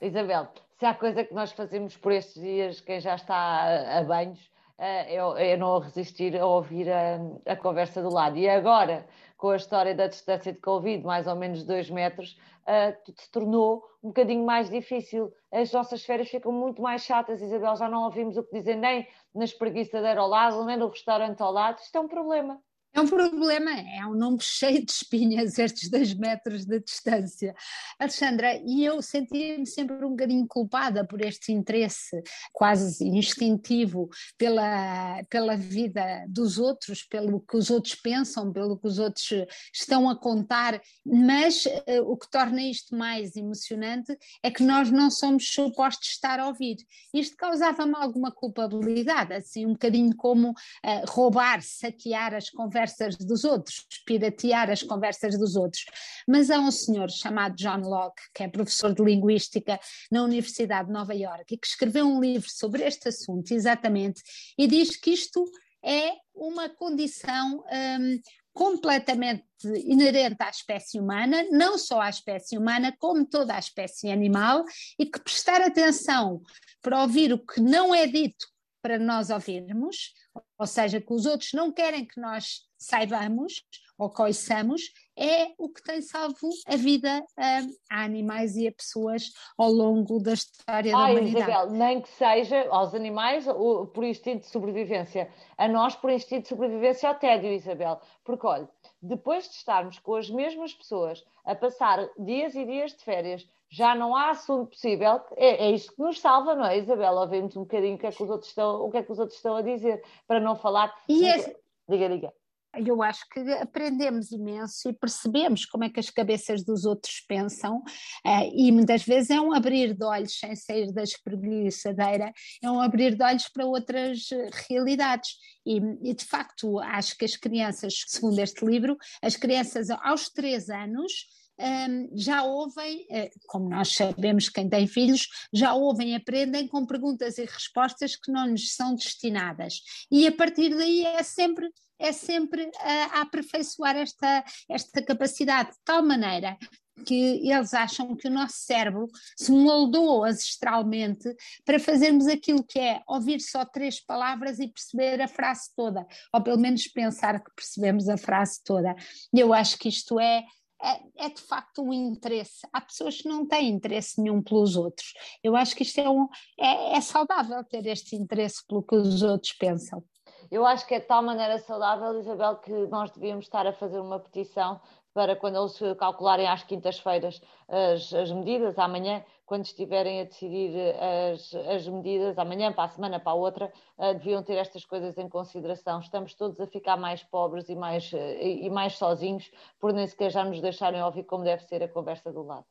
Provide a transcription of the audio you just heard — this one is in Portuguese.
Isabel, se há coisa que nós fazemos por estes dias, quem já está a, a banhos, é, não resistir a ouvir a, a, conversa do lado. E agora, com a história da distância de Covid, mais ou menos dois metros, uh, se tornou um bocadinho mais difícil. As nossas férias ficam muito mais chatas, Isabel, já não ouvimos o que dizem nem na espreguiçadeira ao lado, nem no restaurante ao lado. Isto é um problema. É um problema, é um nome cheio de espinhas, estes dois metros de distância. Alexandra, e eu sentia-me sempre um bocadinho culpada por este interesse quase instintivo pela, pela vida dos outros, pelo que os outros pensam, pelo que os outros estão a contar, mas uh, o que torna isto mais emocionante é que nós não somos supostos estar a ouvir. Isto causava-me alguma culpabilidade, assim, um bocadinho como uh, roubar, saquear as conversas conversas dos outros, piratear as conversas dos outros. Mas há um senhor chamado John Locke, que é professor de linguística na Universidade de Nova Iorque, que escreveu um livro sobre este assunto, exatamente, e diz que isto é uma condição um, completamente inerente à espécie humana, não só à espécie humana, como toda a espécie animal, e que prestar atenção para ouvir o que não é dito para nós ouvirmos, ou seja, que os outros não querem que nós saibamos ou conheçamos, é o que tem salvo a vida um, a animais e a pessoas ao longo da história ah, da humanidade. Isabel, nem que seja aos animais por instinto de sobrevivência, a nós por instinto de sobrevivência ao tédio, Isabel. Porque, olha, depois de estarmos com as mesmas pessoas a passar dias e dias de férias, já não há assunto possível, é, é isto que nos salva, não é, Isabel? Ouvimos um bocadinho o que é que os outros estão, o que é que os outros estão a dizer, para não falar. E é... Diga, diga eu acho que aprendemos imenso e percebemos como é que as cabeças dos outros pensam, uh, e muitas vezes é um abrir de olhos sem sair da espreguiçadeira, é um abrir de olhos para outras eh, realidades. E, e, de facto, acho que as crianças, segundo este livro, as crianças aos três anos um, já ouvem, eh, como nós sabemos quem tem filhos, já ouvem aprendem com perguntas e respostas que não lhes são destinadas. E a partir daí é sempre é sempre a aperfeiçoar esta, esta capacidade de tal maneira que eles acham que o nosso cérebro se moldou ancestralmente para fazermos aquilo que é ouvir só três palavras e perceber a frase toda, ou pelo menos pensar que percebemos a frase toda. Eu acho que isto é é, é, de facto um interesse. Há pessoas que não têm interesse nenhum pelos outros. Eu acho que isto é, um, é, é saudável ter este interesse pelo que os outros pensam. Eu acho que é de tal maneira saudável, Isabel, que nós devíamos estar a fazer uma petição para quando eles calcularem às quintas-feiras as, as, medidas, amanhã, quando estiverem a decidir as, as, medidas, amanhã, para a semana, para a outra, uh, deviam ter estas coisas em consideração. Estamos todos a ficar mais pobres e mais, uh, e mais sozinhos, por nem sequer já nos deixarem ouvir como deve ser a conversa do lado.